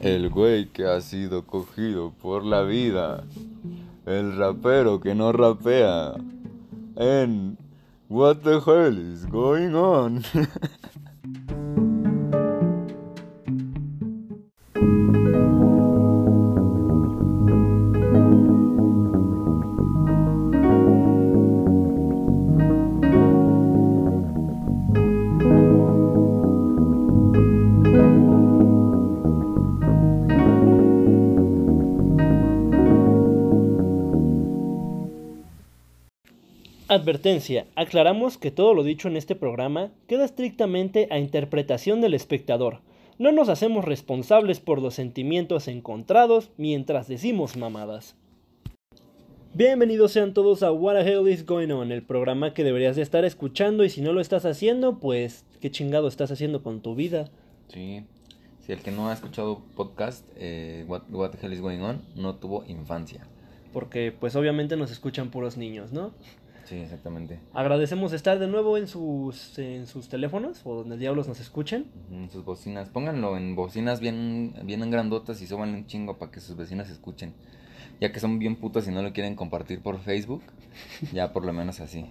El güey que ha sido cogido por la vida. El rapero que no rapea. En What the hell is going on? Advertencia, aclaramos que todo lo dicho en este programa queda estrictamente a interpretación del espectador. No nos hacemos responsables por los sentimientos encontrados mientras decimos mamadas. Bienvenidos sean todos a What the Hell is Going On, el programa que deberías de estar escuchando y si no lo estás haciendo, pues qué chingado estás haciendo con tu vida. Sí, si el que no ha escuchado podcast, eh, What, What the Hell is Going On, no tuvo infancia. Porque pues obviamente nos escuchan puros niños, ¿no? Sí, exactamente. Agradecemos estar de nuevo en sus, en sus teléfonos o donde diablos nos escuchen. En sus bocinas. Pónganlo en bocinas bien, bien grandotas y súbanle un chingo para que sus vecinas escuchen. Ya que son bien putos y no lo quieren compartir por Facebook, ya por lo menos así.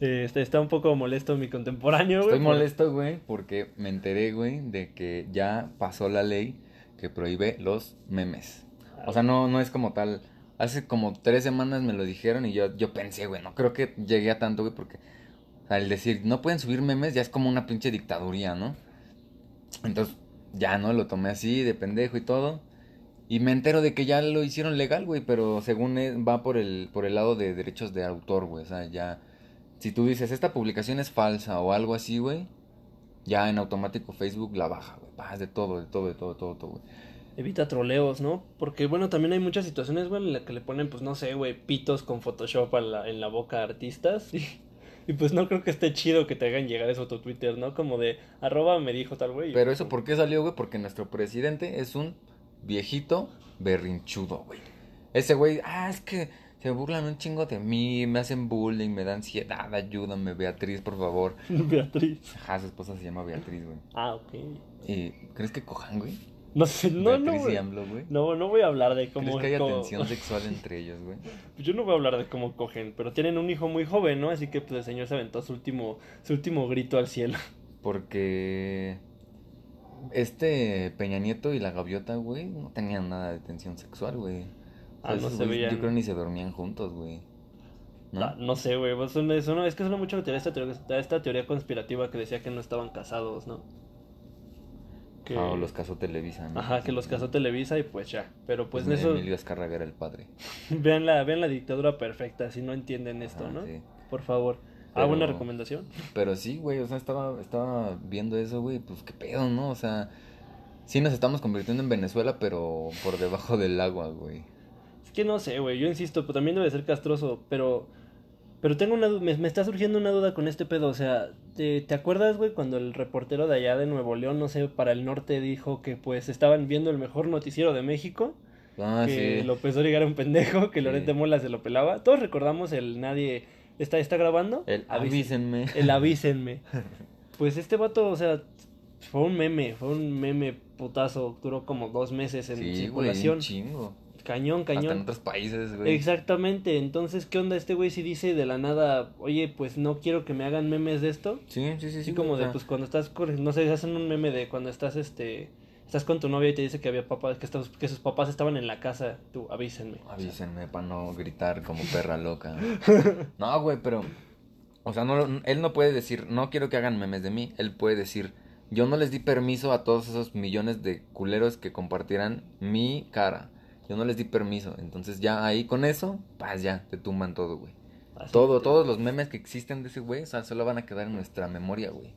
Este, está un poco molesto mi contemporáneo, güey. Estoy molesto, güey, porque me enteré, güey, de que ya pasó la ley que prohíbe los memes. O sea, no, no es como tal Hace como tres semanas me lo dijeron y yo, yo pensé, güey, no creo que llegue a tanto, güey, porque al decir no pueden subir memes ya es como una pinche dictaduría, ¿no? Entonces, ya, ¿no? Lo tomé así, de pendejo y todo. Y me entero de que ya lo hicieron legal, güey, pero según va por el, por el lado de derechos de autor, güey. O sea, ya. Si tú dices, esta publicación es falsa o algo así, güey, ya en automático Facebook la baja, güey. de todo, de todo, de todo, de todo, todo, güey evita troleos, ¿no? Porque, bueno, también hay muchas situaciones, güey, en las que le ponen, pues, no sé, güey, pitos con Photoshop la, en la boca a artistas. Y, pues no creo que esté chido que te hagan llegar eso a tu Twitter, ¿no? Como de, arroba me dijo tal güey. Pero eso, ¿por qué salió, güey? Porque nuestro presidente es un viejito berrinchudo, güey. Ese güey, ah, es que se burlan un chingo de mí, me hacen bullying, me dan ansiedad, ayúdame, Beatriz, por favor. Beatriz. Ajá, su esposa se llama Beatriz, güey. Ah, ok. ¿Y crees que cojan, güey? No sé, no, no, no, no voy a hablar de cómo... ¿Crees que hay tensión sexual entre ellos, güey? Pues yo no voy a hablar de cómo cogen, pero tienen un hijo muy joven, ¿no? Así que pues el señor se aventó su último, su último grito al cielo. Porque este Peña Nieto y la gaviota, güey, no tenían nada de tensión sexual, güey. ah, no se veían. Yo creo ni se dormían juntos, güey. ¿No? Ah, no sé, güey. Pues, es que suena mucho esta teoría, esta teoría conspirativa que decía que no estaban casados, ¿no? Que... Ah, los casó Televisa, ¿no? Ajá, que los casó Televisa y pues ya. Pero pues, pues en eso. Emilio Azcárraga era el padre. vean, la, vean la dictadura perfecta, si no entienden esto, ¿no? Sí. Por favor. ¿Hago una recomendación? Pero sí, güey, o sea, estaba, estaba viendo eso, güey, pues qué pedo, ¿no? O sea, sí nos estamos convirtiendo en Venezuela, pero por debajo del agua, güey. Es que no sé, güey, yo insisto, pues también debe ser castroso, pero pero tengo una me, me está surgiendo una duda con este pedo, o sea, ¿te, ¿te acuerdas, güey, cuando el reportero de allá de Nuevo León, no sé, para el norte dijo que pues estaban viendo el mejor noticiero de México? Ah, que López Dóriga era un pendejo, que Lorente Mola se lo pelaba. Todos recordamos el nadie está está grabando. El avísenme. El avísenme. pues este vato, o sea, fue un meme, fue un meme putazo, duró como dos meses en sí, circulación. Güey, chingo. Cañón, cañón. Hasta en otros países, güey. Exactamente. Entonces, ¿qué onda este güey si dice de la nada, oye, pues no quiero que me hagan memes de esto? Sí, sí, sí. Así como de, pues cuando estás, no sé, hacen un meme de cuando estás, este, estás con tu novia y te dice que había papás, que, que sus papás estaban en la casa, tú, avísenme. Avísenme para no gritar como perra loca. no, güey, pero, o sea, no, él no puede decir, no quiero que hagan memes de mí. Él puede decir, yo no les di permiso a todos esos millones de culeros que compartieran mi cara. Yo no les di permiso. Entonces ya ahí con eso, pues ya, te tumban todo, güey. todo, todos los memes que existen de ese güey, o sea, solo van a quedar en nuestra memoria, güey.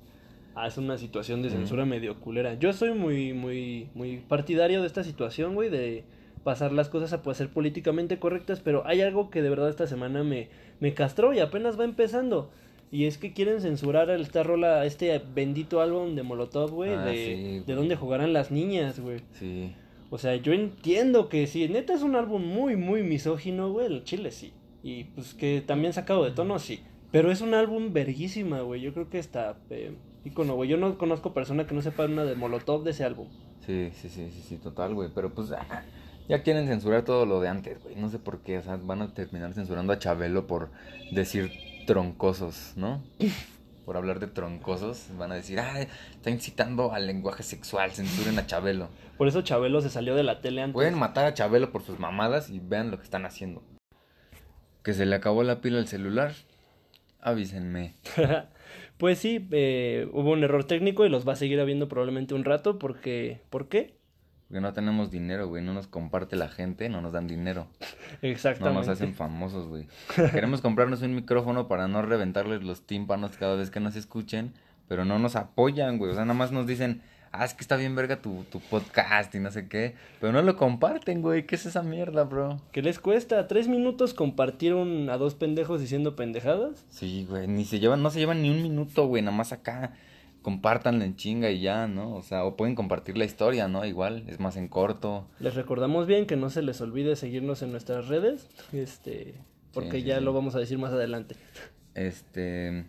Ah, es una situación de censura medio culera. Yo soy muy, muy, muy partidario de esta situación, güey, de pasar las cosas a poder ser políticamente correctas, pero hay algo que de verdad esta semana me, me castró y apenas va empezando. Y es que quieren censurar esta rola, este bendito álbum de Molotov, güey, ah, de, de dónde jugarán las niñas, güey. Sí. O sea, yo entiendo que si neta es un álbum muy, muy misógino, güey, el chile sí. Y pues que también sacado de tono, sí. Pero es un álbum verguísima, güey. Yo creo que está... Eh, Icono, güey. Yo no conozco persona que no sepa una de Molotov de ese álbum. Sí, sí, sí, sí, sí, total, güey. Pero pues ah, ya quieren censurar todo lo de antes, güey. No sé por qué, o sea, van a terminar censurando a Chabelo por decir troncosos, ¿no? por hablar de troncosos, van a decir, ah, está incitando al lenguaje sexual, censuren a Chabelo. Por eso Chabelo se salió de la tele antes. Pueden matar a Chabelo por sus mamadas y vean lo que están haciendo. Que se le acabó la pila al celular. Avísenme. pues sí, eh, hubo un error técnico y los va a seguir habiendo probablemente un rato porque... ¿Por qué? Porque no tenemos dinero, güey. No nos comparte la gente, no nos dan dinero. Exactamente. No nos hacen famosos, güey. Queremos comprarnos un micrófono para no reventarles los tímpanos cada vez que nos escuchen, pero no nos apoyan, güey. O sea, nada más nos dicen, ah, es que está bien verga tu, tu podcast y no sé qué. Pero no lo comparten, güey. ¿Qué es esa mierda, bro? ¿Qué les cuesta? ¿Tres minutos compartieron a dos pendejos diciendo pendejadas? Sí, güey. Ni se llevan, no se llevan ni un minuto, güey. Nada más acá compartanla en chinga y ya, ¿no? O sea, o pueden compartir la historia, ¿no? Igual, es más en corto. Les recordamos bien que no se les olvide seguirnos en nuestras redes, este, porque ya lo vamos a decir más adelante. Este,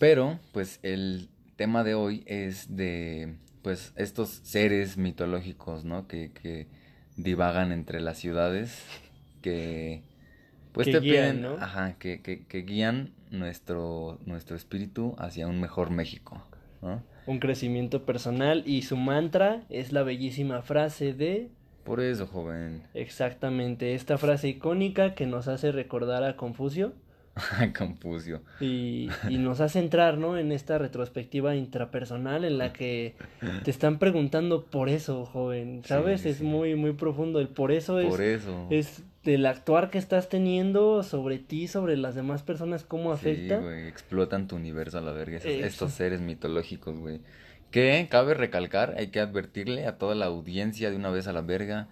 pero, pues el tema de hoy es de, pues, estos seres mitológicos, ¿no? Que, que divagan entre las ciudades, que, pues te guían, ¿no? ajá, que, que, que guían nuestro, nuestro espíritu hacia un mejor México. ¿no? Un crecimiento personal y su mantra es la bellísima frase de... Por eso, joven. Exactamente, esta frase icónica que nos hace recordar a Confucio. Confucio. Y, y, nos hace entrar, ¿no? En esta retrospectiva intrapersonal en la que te están preguntando por eso, joven. ¿Sabes? es muy, muy profundo. El por eso es. Por eso. Es del actuar que estás teniendo sobre ti, sobre las demás personas, cómo afecta. Sí, güey, explotan tu universo a la verga, estos seres mitológicos, güey. Que cabe recalcar, hay que advertirle a toda la audiencia de una vez a la verga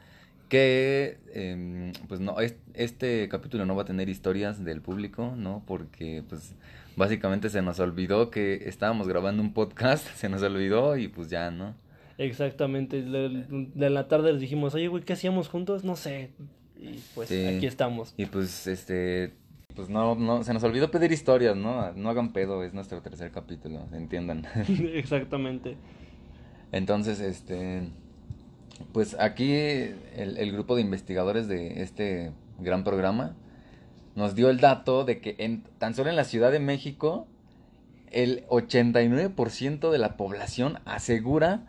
que, eh, pues no, este capítulo no va a tener historias del público, ¿no? Porque, pues, básicamente se nos olvidó que estábamos grabando un podcast, se nos olvidó y pues ya, ¿no? Exactamente, de, de la tarde les dijimos, oye, güey, ¿qué hacíamos juntos? No sé, y pues aquí estamos. Y pues este pues no, no, se nos olvidó pedir historias, ¿no? No hagan pedo, es nuestro tercer capítulo, entiendan. Exactamente. Entonces, este, pues aquí el, grupo de investigadores de este gran programa nos dio el dato de que en, tan solo en la Ciudad de México el 89% de la población asegura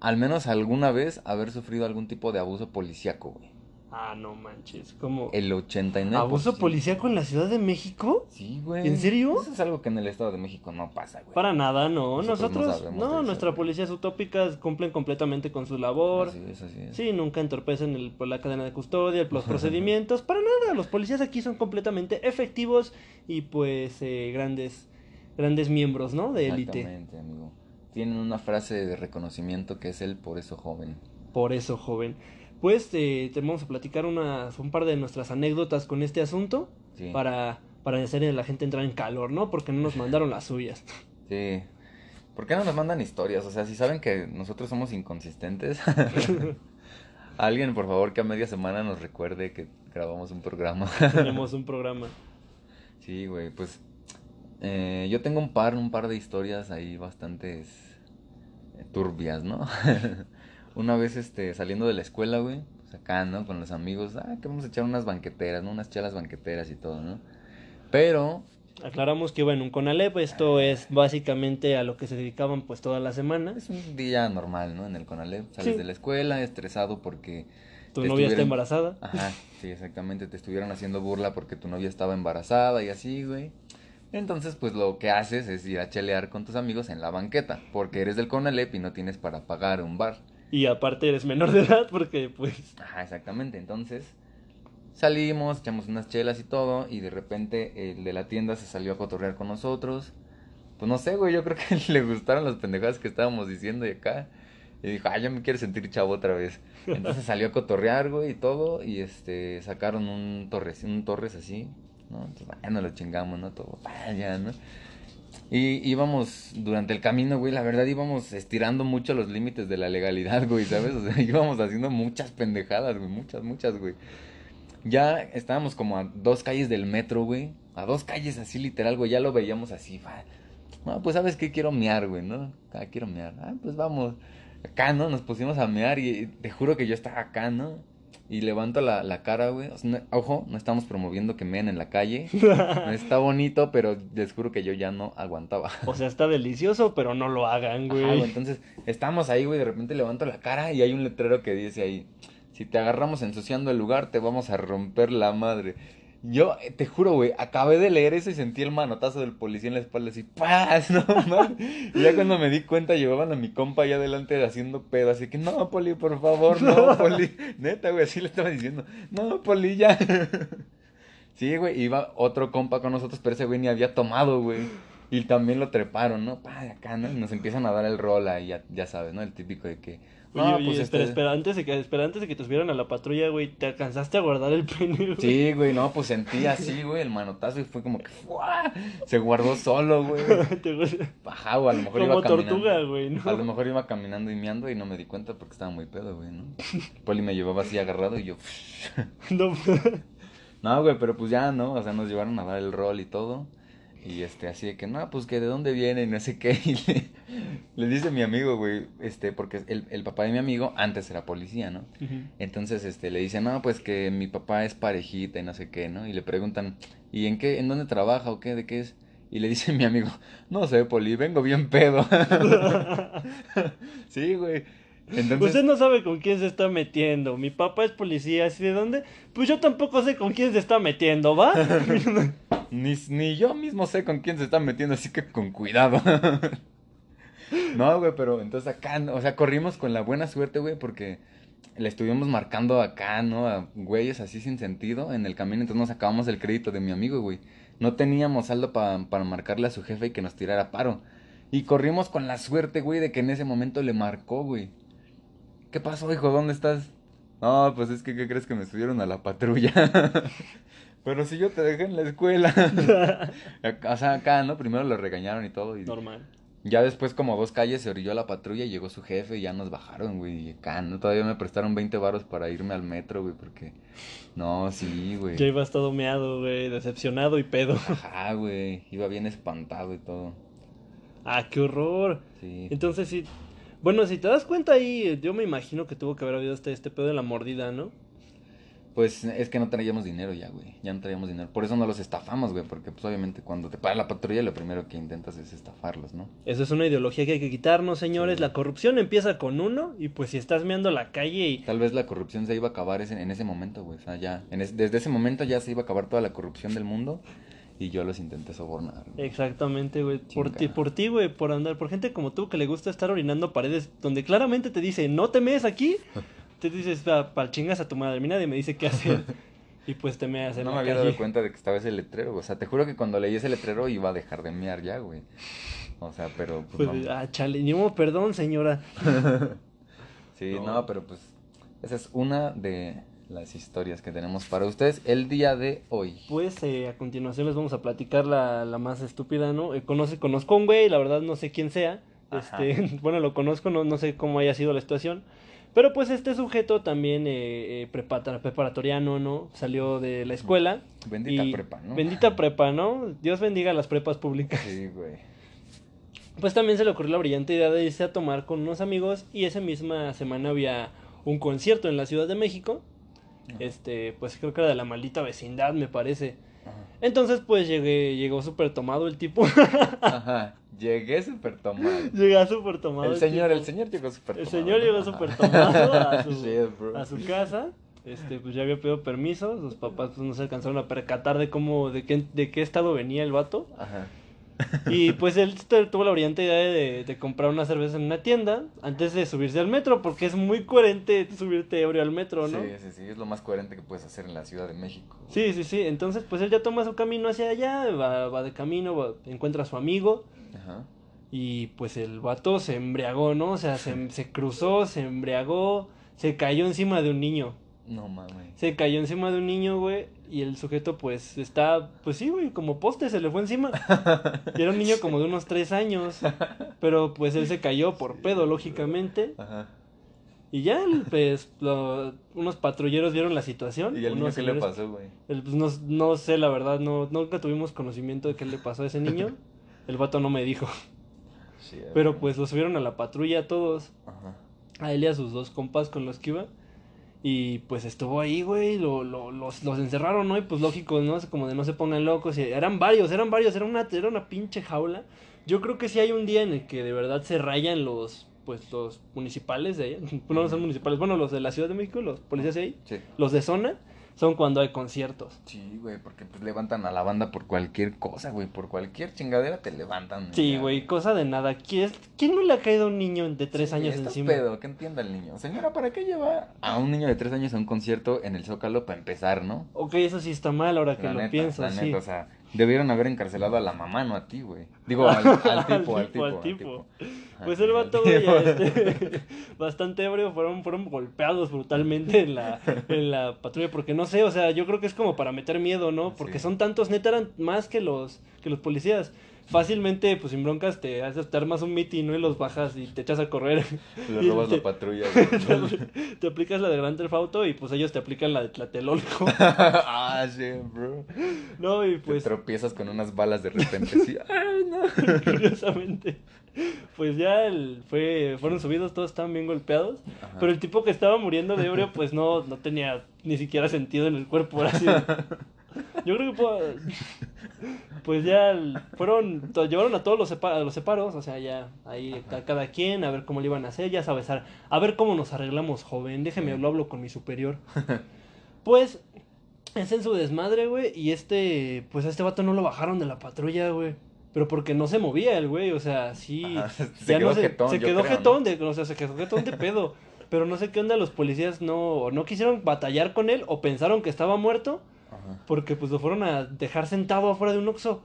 al menos alguna vez haber sufrido algún tipo de abuso policíaco, güey. Ah, no manches, como... El 89%. ¿Abuso policíaco en la Ciudad de México? Sí, güey. ¿En serio? Eso es algo que en el Estado de México no pasa, güey. Para nada, no. Nosotros, no, nuestra policía es utópica, cumplen completamente con su labor. Sí, eso sí. Sí, nunca entorpecen el, pues, la cadena de custodia, los procedimientos. Para nada, los policías aquí son completamente efectivos y pues eh, grandes, grandes miembros, ¿no? De élite. Exactamente, amigo. Tienen una frase de reconocimiento que es el por eso joven. Por eso joven pues eh, te vamos a platicar unas, un par de nuestras anécdotas con este asunto para, para hacer a la gente entrar en calor, ¿no? Porque no nos mandaron las suyas. Sí. ¿Por qué no nos mandan historias? O sea, si saben que nosotros somos inconsistentes, alguien por favor que a media semana nos recuerde que grabamos un programa. Tenemos un programa. Sí, güey, pues eh, yo tengo un par, un par de historias ahí bastantes turbias, ¿no? Una vez, este, saliendo de la escuela, güey, pues acá, ¿no? Con los amigos, ah, que vamos a echar unas banqueteras, ¿no? Unas chelas banqueteras y todo, ¿no? Pero... Aclaramos que, bueno, un Conalep, esto es básicamente a lo que se dedicaban, pues, toda la semana. Es un día normal, ¿no? En el Conalep, sales de la escuela estresado porque... Tu novia está embarazada. Ajá, sí, exactamente, te estuvieron haciendo burla porque tu novia estaba embarazada y así, güey. Entonces, pues lo que haces es ir a chelear con tus amigos en la banqueta, porque eres del Conalep y no tienes para pagar un bar. Y aparte eres menor de edad porque pues... Ajá, exactamente. Entonces salimos, echamos unas chelas y todo y de repente el de la tienda se salió a cotorrear con nosotros. Pues no sé, güey, yo creo que le gustaron las pendejadas que estábamos diciendo y acá. Y dijo, ay, ya me quiero sentir chavo otra vez. Entonces salió a cotorrear, güey, y todo. Y este, sacaron un torres, un torres así, ¿no? Entonces, bueno, lo chingamos, ¿no? Todo, vaya, ¿no? Y íbamos durante el camino, güey, la verdad íbamos estirando mucho los límites de la legalidad, güey, ¿sabes? O sea, íbamos haciendo muchas pendejadas, güey, muchas, muchas, güey. Ya estábamos como a dos calles del metro, güey. A dos calles así literal, güey, ya lo veíamos así, no, pues sabes que quiero mear, güey, ¿no? Ah, quiero mear. Ah, pues vamos. Acá, ¿no? Nos pusimos a mear y te juro que yo estaba acá, ¿no? Y levanto la, la cara, güey. ojo, no estamos promoviendo que meen en la calle. está bonito, pero les juro que yo ya no aguantaba. O sea, está delicioso, pero no lo hagan, güey. Entonces, estamos ahí, güey. De repente levanto la cara y hay un letrero que dice ahí: Si te agarramos ensuciando el lugar, te vamos a romper la madre. Yo eh, te juro, güey, acabé de leer eso y sentí el manotazo del policía en la espalda así, ¡paz! No Y ya cuando me di cuenta llevaban a mi compa allá adelante haciendo pedo, así que, no, poli, por favor, no, poli. Neta, güey, así le estaba diciendo, no, poli, ya. Sí, güey, iba otro compa con nosotros, pero ese güey ni había tomado, güey. Y también lo treparon, ¿no? Pa, acá, ¿no? Y nos empiezan a dar el rol ahí, ya, ya sabes, ¿no? El típico de que no, pues espera, este espera, antes de que, espera, antes de que te subieran a la patrulla, güey, ¿te alcanzaste a guardar el pene, güey? Sí, güey, no, pues sentí así, güey, el manotazo y fue como que se guardó solo, güey. Ajá, güey, a lo mejor iba caminando. tortuga, güey, ¿no? A lo mejor iba caminando y meando y no me di cuenta porque estaba muy pedo, güey, ¿no? Poli me llevaba así agarrado y yo... no, no, güey, pero pues ya, ¿no? O sea, nos llevaron a dar el rol y todo. Y este, así de que, no, pues que de dónde viene y no sé qué. Y le, dice mi amigo, güey, este, porque el, el, papá de mi amigo antes era policía, ¿no? Entonces, este, le dice, no, pues que mi papá es parejita y no sé qué, ¿no? Y le preguntan, ¿y en qué, en dónde trabaja o qué, de qué es? Y le dice mi amigo, no sé, Poli, vengo bien pedo. sí, güey. Usted no sabe con quién se está metiendo. Mi papá es policía, ¿así de dónde? Pues yo tampoco sé con quién se está metiendo, ¿va? ni, ni yo mismo sé con quién se está metiendo, así que con cuidado. no, güey, pero entonces acá, o sea, corrimos con la buena suerte, güey, porque le estuvimos marcando acá, ¿no? A güeyes así sin sentido en el camino, entonces nos acabamos el crédito de mi amigo, güey. No teníamos saldo para marcarle a su jefe y que nos tirara paro. Y corrimos con la suerte, güey, de que en ese momento le marcó, güey. ¿Qué pasó, hijo? ¿Dónde estás? No, pues es que, ¿qué crees que me subieron a la patrulla? Pero si yo te dejé en la escuela. o sea, acá, ¿no? Primero lo regañaron y todo. Y Normal. Ya después, como dos calles, se orilló la patrulla y llegó su jefe y ya nos bajaron, güey. Y acá, ¿no? Todavía me prestaron 20 baros para irme al metro, güey, porque... No, sí, güey. Ya ibas todo meado, güey, decepcionado y pedo. Ajá, güey. Iba bien espantado y todo. Ah, qué horror. Sí. Entonces sí, bueno, si te das cuenta ahí, yo me imagino que tuvo que haber habido este, este pedo de la mordida, ¿no? Pues es que no traíamos dinero ya, güey. Ya no traíamos dinero. Por eso no los estafamos, güey. Porque, pues, obviamente, cuando te para la patrulla, lo primero que intentas es estafarlos, ¿no? Eso es una ideología que hay que quitarnos, señores. La corrupción empieza con uno. Y, pues, si estás meando la calle y... Tal vez la corrupción se iba a acabar en ese momento, güey. O sea, ya... desde ese momento ya se iba a acabar toda la corrupción del mundo y yo los intenté sobornar. Exactamente, güey. Por ti, por ti, güey, por andar, por gente como tú que le gusta estar orinando paredes donde claramente te dice, no te mees aquí, te dices, para chingas a tu madre, mí nadie me dice qué hacer. y pues te meas en No me había dado cuenta de que estaba ese letrero, o sea, te juro que cuando leí ese letrero iba a dejar de mear ya, güey. O sea, pero pues, pues ah, chale, ni perdón, señora. sí, no, pero pues esa es una de las historias que tenemos para ustedes el día de hoy. Pues eh, a continuación les vamos a platicar la, la más estúpida, ¿no? Eh, conoce, conozco a un güey, la verdad no sé quién sea. Este, bueno, lo conozco, no, no sé cómo haya sido la situación. Pero pues este sujeto también eh, eh preparatoriano, ¿no? Salió de la escuela. Bendita prepa, ¿no? Bendita prepa, ¿no? Dios bendiga las prepas públicas. Sí, güey. Pues también se le ocurrió la brillante idea de irse a tomar con unos amigos y esa misma semana había un concierto en la Ciudad de México este, pues creo que era de la maldita vecindad, me parece. Entonces, pues llegué, llegó súper tomado el tipo. Ajá, llegué súper tomado. Llegué súper tomado. El, señor, el señor llegó súper tomado. El señor llegó súper tomado a su, a su casa. Este, pues ya había pedido permiso. Sus papás pues, no se alcanzaron a percatar de cómo, de qué, de qué estado venía el vato. Ajá. Y pues él tuvo la brillante idea de, comprar una cerveza en una tienda antes de subirse al metro, porque es muy coherente subirte ebrio al metro, ¿no? Sí, sí, sí, es lo más coherente que puedes hacer en la Ciudad de México. Sí, sí, sí, entonces pues él ya toma su camino hacia allá, va, de camino, encuentra a su amigo. Ajá. Y pues el vato se embriagó, ¿no? O sea, se, se cruzó, se embriagó, se cayó encima de un niño. No mames. Se cayó encima de un niño, güey. Y el sujeto, pues, está, pues sí, güey, como poste, se le fue encima. Y era un niño como de unos tres años. Pero pues él se cayó por pedo, lógicamente. Ajá. Y ya, pues, unos patrulleros vieron la situación. ¿Y el niño qué le pasó, güey? Pues, no, no sé, la verdad, no, nunca tuvimos conocimiento de qué le pasó a ese niño. El vato no me dijo. Sí, Pero pues los subieron a la patrulla todos. Ajá. A él y a sus dos compas con los que iba. Y pues estuvo ahí, güey. Lo, lo- los, los encerraron, ¿no? Y pues lógico, ¿no? Como de no se pongan locos. Y eran varios, eran varios. Era una, era una pinche jaula. Yo creo que sí hay un día en el que de verdad se rayan los. Pues los municipales de allá. No, no son municipales. Bueno, los de la Ciudad de México, los policías de ahí. Sí. Los de zona son cuando hay conciertos. Sí, güey, porque pues levantan a la banda por cualquier cosa, güey. Por cualquier chingadera te levantan. Sí, ya, güey, cosa de nada. ¿Quién, quién no le ha caído a un niño de tres Sí, años está encima? pedo, que entienda el niño. Señora, ¿para qué lleva a un niño de tres años a un concierto en el Zócalo para empezar, no? Ok, eso sí está mal ahora que La lo neta, pienso, la sí. neta, o sea, debieron haber encarcelado a la mamá, no a ti, güey. Digo, al, al tipo, al tipo, al al tipo. tipo. Pues el tipo, vato, güey, tipo. este, bastante ebrio, fueron, fueron golpeados brutalmente en la, en la patrulla, porque no sé, o sea, yo creo que es como para meter miedo, ¿no? Porque Sí. son tantos, neta, eran más que los, que los policías. Fácilmente, pues sin broncas, te, haces, te armas un mitin, ¿no? Y los bajas y te echas a correr. Le robas te- la patrulla, te, te aplicas la de Grand Theft Auto y pues ellos te aplican la de Tlatelolco. ah, sí, bro. No, y Te pues tropiezas con unas balas de repente, así. Ay, no. curiosamente. Pues ya el- fue, fueron subidos, todos estaban bien golpeados. Ajá. Pero el tipo que estaba muriendo de ebrio, pues no, no tenía ni siquiera sentido en el cuerpo. Era así. Yo creo que puedo- pues ya fueron, llevaron a todos los, sepa- a los separos, o sea, ya ahí a cada quien, a ver cómo le iban a hacer, ya sabes, a, a ver cómo nos arreglamos, joven, déjeme, Sí. lo hablo con mi superior. Pues, es en su desmadre, güey, y este, pues a este vato no lo bajaron de la patrulla, güey. Pero porque no se movía el güey, o sea, sí. Ajá, se ya quedó no se, jetón, se quedó creo, ¿no? jetón, de, o sea, se quedó jetón de pedo. Pero no sé qué onda, los policías no, no quisieron batallar con él o pensaron que estaba muerto Ajá. porque pues lo fueron a dejar sentado afuera de un oxo.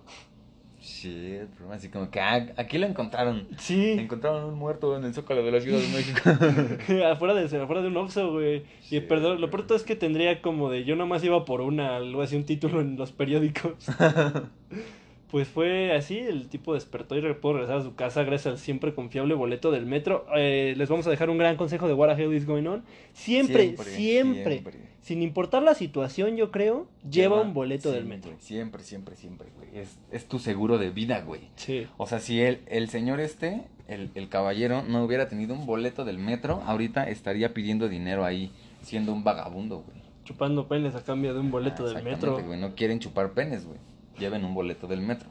Sí, el problema así como que ah, aquí lo encontraron. Sí, Encontraron un muerto en el Zócalo de la Ciudad de México. afuera, de, afuera de un oxo, güey. Y perdón, lo peor todo es que tendría como de yo nomás iba por una, algo así, un título en los periódicos. Pues fue así, el tipo despertó y pudo regresar a su casa gracias al siempre confiable boleto del metro. Eh, les vamos a dejar un gran consejo de What the hell is going on. Siempre, siempre, sin importar la situación, yo creo, lleva, un boleto del metro. Siempre, siempre, siempre, güey. Es, es tu seguro de vida, güey. Sí. O sea, si el, el señor este, el, el caballero, no hubiera tenido un boleto del metro, ahorita estaría pidiendo dinero ahí, siendo un vagabundo, güey. Chupando penes a cambio de un boleto Ah, del exactamente, metro. güey. No quieren chupar penes, güey. Lleven un boleto del metro.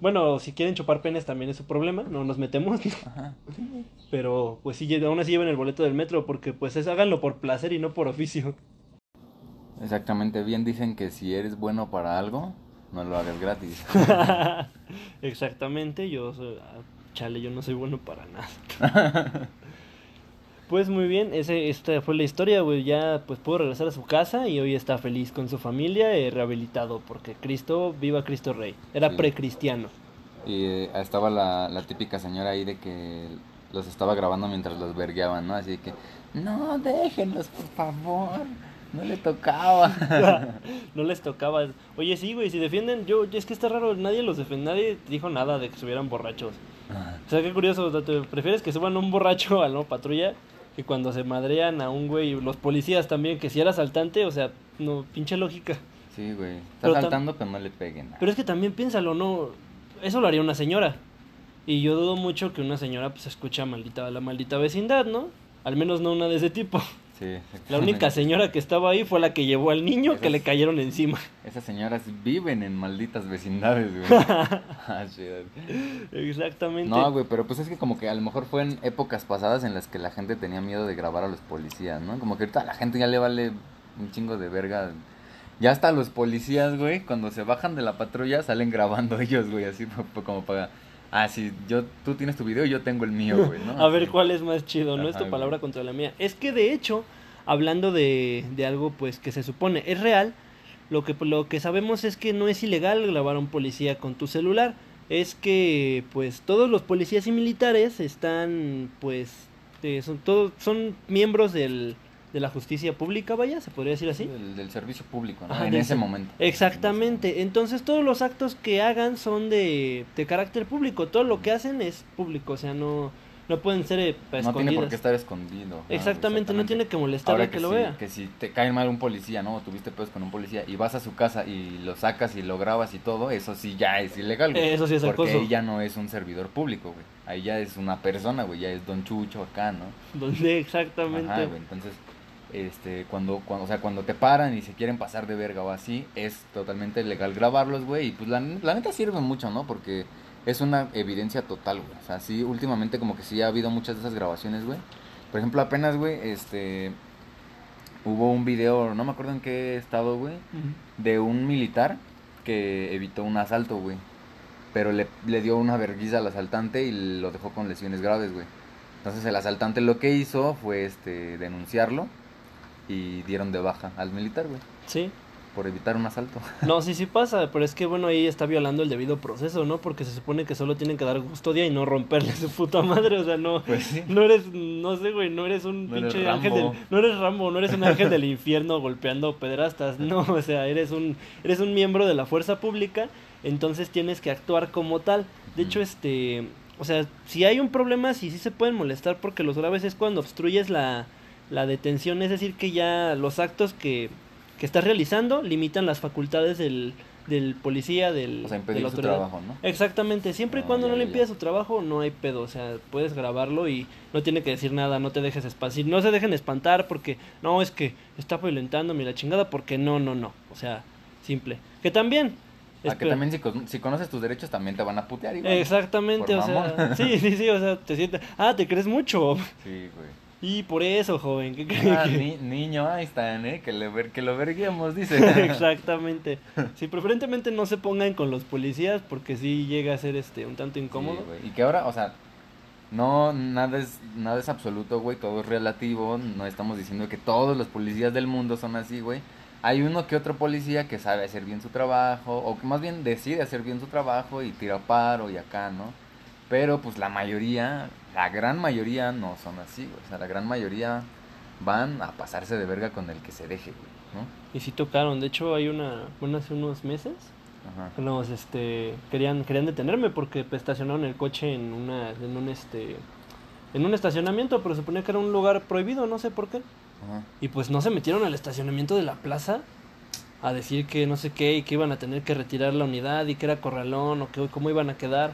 Bueno, si quieren chupar penes también es su problema, no nos metemos. Ajá. Pero pues sí, aún así lleven el boleto del metro porque pues es háganlo por placer y no por oficio. Exactamente, bien dicen que si eres bueno para algo, no lo hagas gratis. Exactamente, yo soy... ah, Chale, yo no soy bueno para nada. Pues muy bien, ese, esta fue la historia, güey. Ya pues pudo regresar a su casa y hoy está feliz con su familia, eh, rehabilitado, porque Cristo, viva Cristo Rey. Era Sí. precristiano. Y eh, estaba la, la típica señora ahí de que los estaba grabando mientras los vergueaban, ¿no? Así que, no, déjenlos, por favor. No le tocaba. no les tocaba. Oye, sí, güey, si defienden, yo, es que está raro, nadie los defiende, nadie dijo nada de que estuvieran borrachos. O sea, qué curioso, o sea, ¿te prefieres que suban un borracho a la patrulla que cuando se madrean a un güey, los policías también, que si era asaltante, o sea, no, pinche lógica. Sí, güey. Está Pero tam- saltando, pero no le peguen. Pero es que también piénsalo, no, eso lo haría una señora. Y yo dudo mucho que una señora pues escuche a maldita, la maldita vecindad, ¿no? Al menos no una de ese tipo. Sí, La única señora que estaba ahí fue la que llevó al niño que le cayeron encima. Esas señoras viven en malditas vecindades, güey. Ah. Exactamente. No, güey, pero pues es que como que a lo mejor fue en épocas pasadas en las que la gente tenía miedo de grabar a los policías, ¿no? Como que ahorita a la gente ya le vale un chingo de verga. Ya hasta los policías, güey, cuando se bajan de la patrulla salen grabando ellos, güey, así como para... Ah, sí, yo, tú tienes tu video y yo tengo el mío, güey, ¿no? A ver cuál es más chido, ¿no? es tu palabra güey. contra la mía. Es que de hecho, hablando de, de algo pues que se supone es real, lo que, lo que sabemos es que no es ilegal grabar a un policía con tu celular. Es que pues todos los policías y militares están pues eh, son todos son miembros del, de la justicia pública, vaya, se podría decir así. Del, del servicio público, ¿no? Ajá, en ese momento. Exactamente, entonces todos los actos que hagan son de, de carácter público, todo lo que hacen es público, o sea, no, No pueden ser eh, No escondidas. tiene por qué estar escondido. Exactamente, no tiene que molestar Ahora al que, que lo si, vea. Que si te cae mal un policía, ¿no? O tuviste pedos con un policía y vas a su casa y lo sacas y lo grabas y todo, eso sí ya es ilegal, güey. Eso sí es Porque acoso. ahí ya no es un servidor público, güey. Ahí ya es una persona, güey. Ya es Don Chucho acá, ¿no? Donde exactamente. Ajá, güey. Entonces, este, cuando, cuando, o sea, cuando te paran y se quieren pasar de verga o así, es totalmente legal grabarlos, güey. Y pues la, la neta sirve mucho, ¿no? Porque es una evidencia total, güey. O sea, sí, últimamente como que sí ha habido muchas de esas grabaciones, güey. Por ejemplo, apenas, güey, este, hubo un video, no me acuerdo en qué estado, güey, de un militar que evitó un asalto, güey. Pero le, le dio una verguiza al asaltante y lo dejó con lesiones graves, güey. Entonces el asaltante lo que hizo fue este denunciarlo y dieron de baja al militar, güey, Sí. por evitar un asalto. No, sí, sí pasa, pero es que bueno, ahí está violando el debido proceso, ¿no? Porque se supone que solo tienen que dar custodia y no romperle su puta madre, o sea, no, Pues sí. no eres, no sé, güey, no eres un No eres pinche ángel del, no eres Rambo, no eres un ángel del infierno golpeando pederastas, no, o sea, eres un, eres un miembro de la fuerza pública, entonces tienes que actuar como tal. De hecho, este, o sea, si hay un problema, sí, sí se pueden molestar porque los graves es cuando obstruyes la, la detención, es decir, que ya los actos que, que estás realizando limitan las facultades del, del policía, del, O sea, de impedir la su trabajo, ¿no? Exactamente, siempre y Ah, cuando ya, no le ya. su trabajo, no hay pedo, o sea, puedes grabarlo y no tiene que decir nada, no te dejes espantar, no se dejen espantar porque, no, es que está violentándome la chingada, porque no, no, no, o sea, simple. Que también... A que espera- también si, con- si conoces tus derechos también te van a putear igual. Exactamente, o sea, sí, sí, sí, o sea, te sientes, ah, te crees mucho, Sí, güey. Y por eso, joven, ¿qué Ah, que- ni- niño Einstein, ¿eh? Que, le ver, que lo verguemos, dice. Exactamente. Sí, preferentemente no se pongan con los policías porque sí llega a ser este un tanto incómodo. Sí, y que ahora, o sea, no, nada es, nada es absoluto, güey, todo es relativo, no estamos diciendo que todos los policías del mundo son así, güey. Hay uno que otro policía que sabe hacer bien su trabajo, o que más bien decide hacer bien su trabajo y tira paro y acá, ¿no? Pero pues la mayoría, la gran mayoría no son así, güey. O sea, la gran mayoría van a pasarse de verga con el que se deje, güey, ¿no? Y sí tocaron, de hecho hay una, bueno, hace unos meses Ajá. nos este querían querían detenerme porque estacionaron el coche en una en un este en un estacionamiento, pero se suponía que era un lugar prohibido, no sé por qué. Ajá. Y pues no se metieron al estacionamiento de la plaza a decir que no sé qué y que iban a tener que retirar la unidad y que era corralón o que cómo iban a quedar.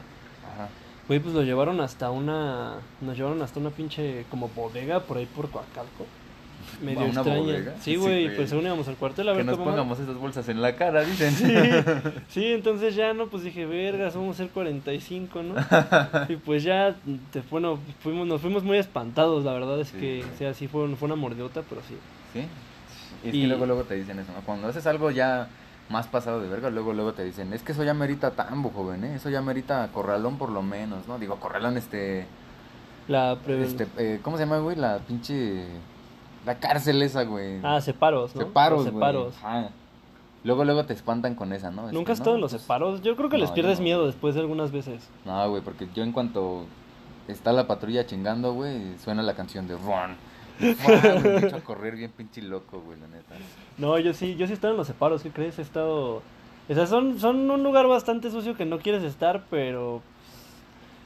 Güey, pues lo llevaron hasta una. Nos llevaron hasta una pinche como bodega por ahí por Coacalco. Medio ¿A una extraña. bodega? Sí, Sí, güey, güey. pues según íbamos al cuartel a Que ver nos cómo. pongamos esas bolsas en la cara, dicen. Sí, sí, entonces ya no, pues dije, vergas, vamos a ser 45, ¿no? Y pues ya, te, bueno, fuimos, nos fuimos muy espantados, la verdad es Sí, que, o sea, sí fue, fue una mordiota, pero sí. ¿Sí? Y es Y- que luego, luego te dicen eso, ¿no? Cuando haces algo ya más pasado de verga, luego, luego te dicen, es que eso ya merita tambo, joven, ¿eh? Eso ya merita corralón por lo menos, ¿no? Digo, corralón, este... La este eh, ¿Cómo se llama, güey? La pinche... La cárcel esa, güey. Ah, separos, ¿no? Separos, Los güey. separos. Ajá. Luego, luego te espantan con esa, ¿no? ¿Nunca has Este, estado no, en los pues, separos? Yo creo que les no, pierdes no. miedo después de algunas veces. No, güey, porque yo en cuanto está la patrulla chingando, güey, suena la canción de Run. Correr bien pinche loco, güey, la neta. No, yo sí, yo sí he estado en los separos, ¿qué crees? He estado... O sea, son, son un lugar bastante sucio que no quieres estar, pero...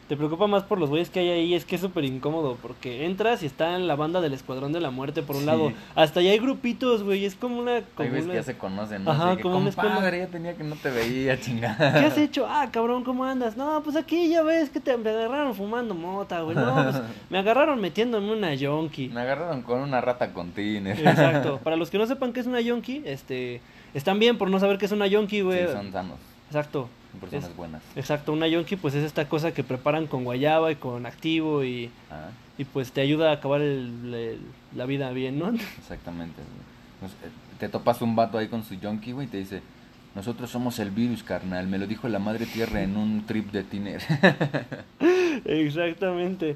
Te preocupa más por los güeyes que hay ahí, es que es súper incómodo, porque entras y está en la banda del Escuadrón de la Muerte por un Sí. lado. Hasta allá hay grupitos, güey, es como una... Hay Como que una... ya se conocen, ¿no? Ajá, que, como compadre, ya tenía que no te veía, chingada. ¿Qué has hecho? Ah, cabrón, ¿cómo andas? No, pues aquí ya ves que te me agarraron fumando mota, güey. No, pues me agarraron metiéndome una yonki. Me agarraron con una rata con tiner. Exacto. Para los que no sepan qué es una yonki, este... Están bien por no saber qué es una yonki, güey. Sí, son sanos, Exacto. Son personas Es- buenas. Exacto, una yonki pues es esta cosa que preparan con guayaba y con activo y, Ah, y pues te ayuda a acabar el- el- la vida bien, ¿no? exactamente. Pues, te topas un vato ahí con su junkie, güey, y te dice, nosotros somos el virus, carnal. Me lo dijo la madre tierra en un trip de tiner. Exactamente.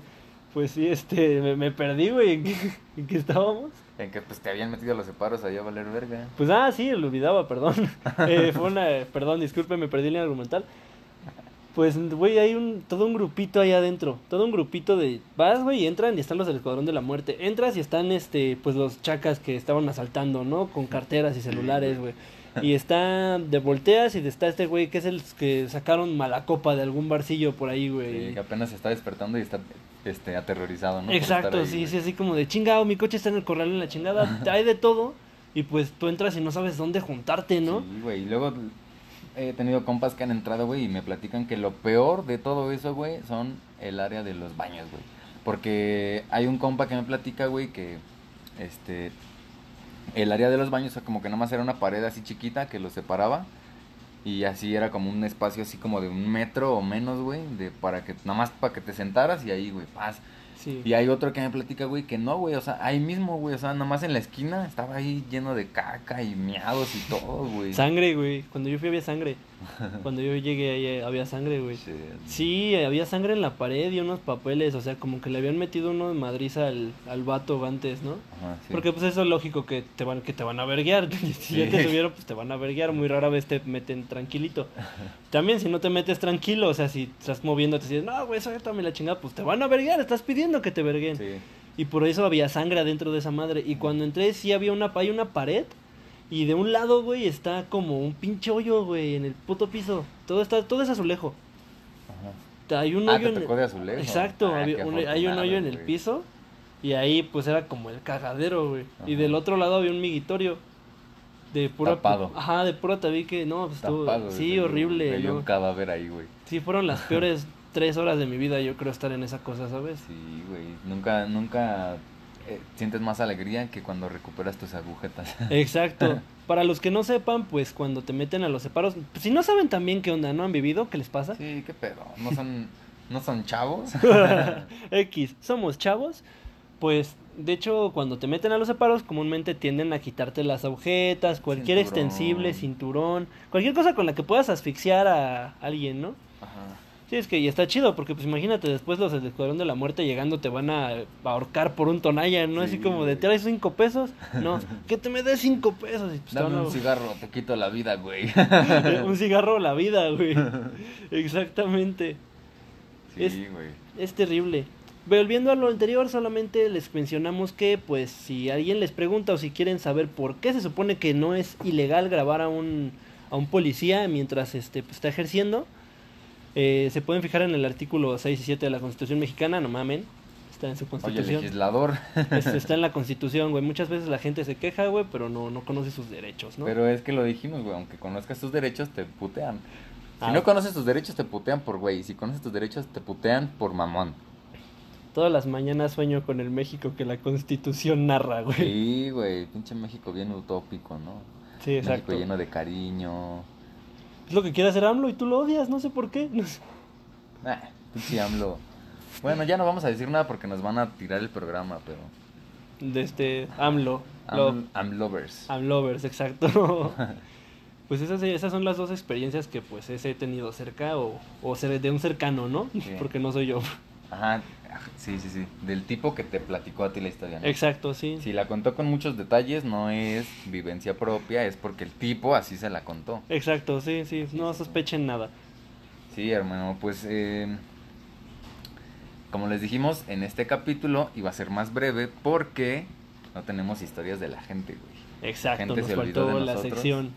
Pues sí, este, me, me perdí, güey, ¿en qué, en qué estábamos? En que pues te habían metido los separos allá a valer verga. Pues ah, sí, lo olvidaba, perdón. Eh, fue una, perdón, disculpe, me perdí el argumental. Pues, güey, hay un, todo un grupito ahí adentro, todo un grupito de, vas, güey, y entran y están los del Escuadrón de la Muerte. Entras y están, este, pues los chacas que estaban asaltando, ¿no? Con carteras y celulares, güey. Y está de volteas y está este güey que es el que sacaron mala copa de algún barcillo por ahí, güey. Sí, que apenas se está despertando y está este, aterrorizado, ¿no? Exacto, ahí, sí, güey. sí, así como de chingado, mi coche está en el corral en la chingada, hay de todo. Y pues tú entras y no sabes dónde juntarte, ¿no? Sí, güey. Y luego he tenido compas que han entrado, güey, y me platican que lo peor de todo eso, güey, son el área de los baños, güey. Porque hay un compa que me platica, güey, que este el área de los baños, como que nada más era una pared así chiquita que los separaba. Y así era como un espacio así como de un metro o menos, güey, de para que nada más para que te sentaras y ahí, güey, paz. Sí. Y hay otro que me platica, güey, que no, güey, o sea, ahí mismo, güey, o sea, nada más en la esquina estaba ahí lleno de caca y miados y todo, güey. Sangre, güey. Cuando yo fui había sangre. Cuando yo llegué ahí eh, había sangre, güey. Sí. Sí, había sangre en la pared y unos papeles, o sea, como que le habían metido uno de madriza al, al vato antes, ¿no? Ajá, sí. Porque pues eso es lógico que te van, que te van a verguiar. si ya te subieron, pues te van a verguiar. Muy rara vez te meten tranquilito. También si no te metes tranquilo, o sea, si estás moviéndote y dices, no, güey, suéltame la chingada, pues te van a verguiar, estás pidiendo que te verguen. Y por eso había sangre adentro de esa madre. Y cuando entré, sí había una, hay una pared. Y de un lado, güey, está como un pinche hoyo, güey, en el puto piso. Todo está, todo es azulejo. Ajá. Hay un Ah, hoyo te en tocó de azulejo. Exacto, Ah, un- hay un hoyo en el güey. piso. Y ahí, pues era como el cagadero, güey. Y del otro lado había un migitorio. De pura. Tapado. Ajá, de pura tabique. No, pues estuvo- Tapado, Sí, horrible. ¿no? un cadáver ahí, güey. Sí, fueron las peores tres horas de mi vida, yo creo, estar en esa cosa, ¿sabes? Sí, güey. Nunca, nunca eh, sientes más alegría que cuando recuperas tus agujetas. Exacto. Para los que no sepan, pues cuando te meten a los separos, si no saben también qué onda, ¿no han vivido? ¿Qué les pasa? sí, qué pedo. No son, no son chavos. X, somos chavos. Pues, de hecho, cuando te meten a los separos, comúnmente tienden a quitarte las agujetas, cualquier Cinturón. extensible, cinturón, cualquier cosa con la que puedas asfixiar a alguien, ¿no? Ajá. Sí, es que y está chido, porque pues imagínate, después los del Escuadrón de la Muerte llegando te van a ahorcar por un tonalla, ¿no? Así Sí, como de, güey. ¿te traes cinco pesos? No, que te me des cinco pesos. Y pues te Dame van a- un cigarro, te quito la vida, güey. un cigarro la vida, güey. Exactamente. Sí, Es- güey. Es terrible. Volviendo a lo anterior, solamente les mencionamos que, pues, si alguien les pregunta o si quieren saber por qué se supone que no es ilegal grabar a un, a un policía mientras este, pues, está ejerciendo, eh, se pueden fijar en el artículo 6 y 7 de la Constitución mexicana, no mamen, está en su Oye, Constitución. legislador. Es- está en la Constitución, güey. Muchas veces la gente se queja, güey, pero no, no conoce sus derechos, ¿no? Pero es que lo dijimos, güey. Aunque conozcas tus derechos, te putean. Si Ah. no conoces tus derechos, te putean por güey. Y si conoces tus derechos, te putean por mamón. Todas las mañanas sueño con el México que la Constitución narra, güey. Sí, güey. Pinche México bien utópico, ¿no? Sí, exacto. México lleno de cariño. Es lo que quiere hacer AMLO y tú lo odias, no sé por qué. No sé. Ah, pinche AMLO. Bueno, ya no vamos a decir nada porque nos van a tirar el programa, pero. De este AMLO. Lo- Am, Amlovers. AMLovers, exacto. pues esas, esas son las dos experiencias que pues he tenido cerca o, o de un cercano, ¿no? Sí. Porque no soy yo. Ajá, sí, sí, sí. Del tipo que te platicó a ti la historia, ¿no? Exacto, sí. Si la contó con muchos detalles, no es vivencia propia, es porque el tipo así se la contó. Exacto, sí, sí. No sospechen nada. Sí, hermano, pues eh, como les dijimos, en este capítulo iba a ser más breve porque no tenemos historias de la gente, güey. Exacto, gente nos se olvidó de la nosotros. sección.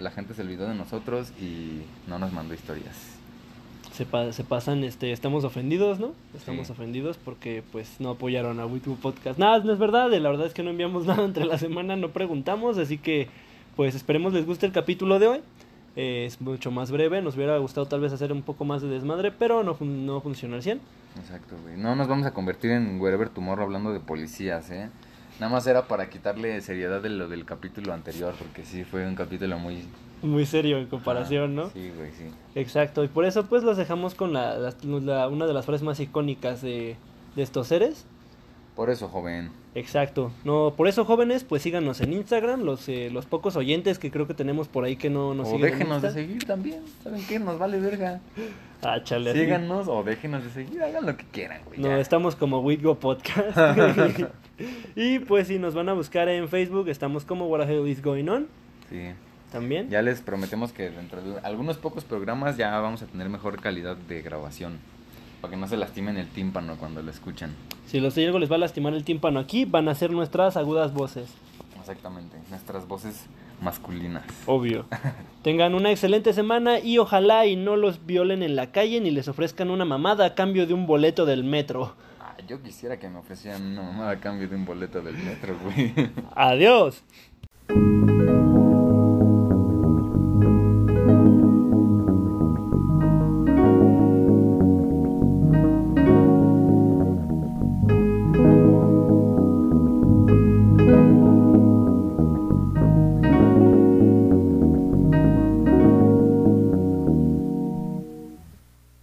La gente se olvidó de nosotros y no nos mandó historias. Se, pa- se pasan, este, estamos ofendidos, ¿no? Estamos Sí. ofendidos porque pues no apoyaron a Witu Podcast. Nada, no es verdad, la verdad es que no enviamos nada entre la semana, no preguntamos, así que pues esperemos les guste el capítulo de hoy. Eh, es mucho más breve, nos hubiera gustado tal vez hacer un poco más de desmadre, pero no, fun- no funcionó al 100. Exacto, güey. No nos vamos a convertir en Wherever Tomorrow hablando de policías, ¿eh? Nada más era para quitarle seriedad de lo del capítulo anterior, porque sí fue un capítulo muy... Muy serio en comparación, ¿no? Sí, güey, sí. Exacto, y por eso pues los dejamos con la, la- la- una de las frases más icónicas de, de estos seres. Por eso, joven. Exacto. No, por eso jóvenes, pues síganos en Instagram, los eh, los pocos oyentes que creo que tenemos por ahí que no nos o siguen. en déjenos de seguir también. ¿Saben qué? Nos vale verga. Ah, chale. Síganos o déjenos de seguir. Hagan lo que quieran, güey. No, ya. estamos como Witgo Podcast. y pues si nos van a buscar en Facebook, estamos como What the Hell is Going On Sí. También. Ya les prometemos que dentro de algunos pocos programas ya vamos a tener mejor calidad de grabación. Para que no se lastimen el tímpano cuando lo escuchan. Si los algo les va a lastimar el tímpano aquí, van a ser nuestras agudas voces. Exactamente, nuestras voces masculinas. Obvio. Tengan una excelente semana y ojalá y no los violen en la calle ni les ofrezcan una mamada a cambio de un boleto del metro. Ah, yo quisiera que me ofrecieran una mamada a cambio de un boleto del metro, güey. Adiós.